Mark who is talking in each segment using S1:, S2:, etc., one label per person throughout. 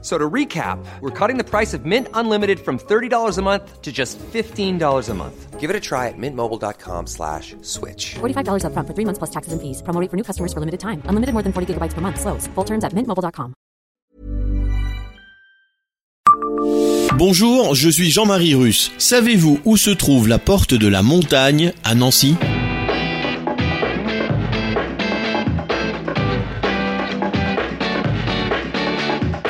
S1: So to recap, we're cutting the price of Mint Unlimited from $30 a month to just $15 a month.
S2: Give it a try at mintmobile.com slash switch.
S3: $45 upfront for three months plus taxes and fees. Promo rate for new customers for limited time. Unlimited more than 40 gigabytes per month. Slows. Full terms at mintmobile.com.
S4: Bonjour, je suis Jean-Marie Russe. Savez-vous où se trouve la porte de la montagne à Nancy?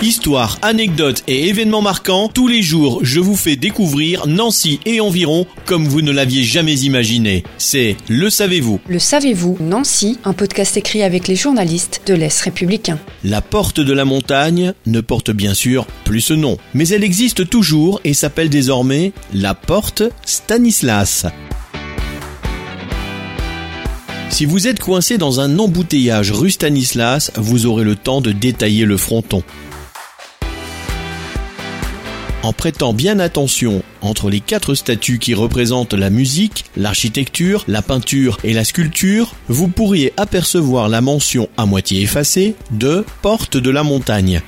S4: Histoire, anecdotes et événements marquants, tous les jours je vous fais découvrir Nancy et environ comme vous ne l'aviez jamais imaginé. C'est Le Savez-vous
S5: Le savez-vous, Nancy, un podcast écrit avec les journalistes de l'Est républicain.
S4: La porte de la montagne ne porte bien sûr plus ce nom, mais elle existe toujours et s'appelle désormais la porte Stanislas. Si vous êtes coincé dans un embouteillage rue Stanislas, vous aurez le temps de détailler le fronton. En prêtant bien attention entre les quatre statues qui représentent la musique, l'architecture, la peinture et la sculpture, vous pourriez apercevoir la mention à moitié effacée de Porte de la montagne.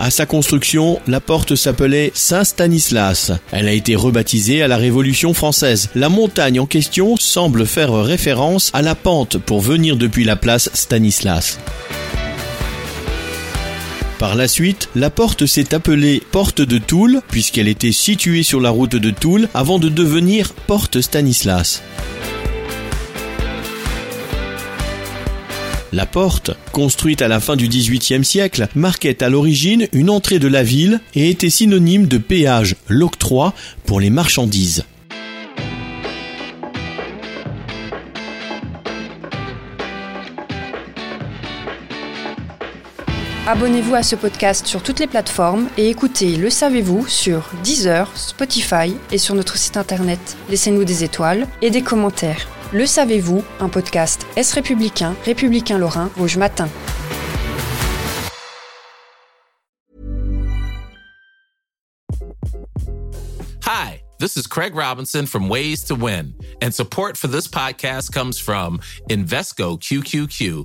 S4: À sa construction, la porte s'appelait Saint-Stanislas. Elle a été rebaptisée à la Révolution française. La montagne en question semble faire référence à la pente pour venir depuis la place Stanislas. Par la suite, la porte s'est appelée Porte de Toul, puisqu'elle était située sur la route de Toul avant de devenir Porte Stanislas. La porte, construite à la fin du XVIIIe siècle, marquait à l'origine une entrée de la ville et était synonyme de péage, l'octroi pour les marchandises.
S5: Abonnez-vous à ce podcast sur toutes les plateformes et écoutez Le Savez-vous sur Deezer, Spotify et sur notre site internet. Laissez-nous des étoiles et des commentaires. Le Savez-vous, un podcast Est républicain, républicain lorrain, Rouge Matin.
S6: Hi, this is Craig Robinson from Ways to Win, and support for this podcast comes from Invesco QQQ,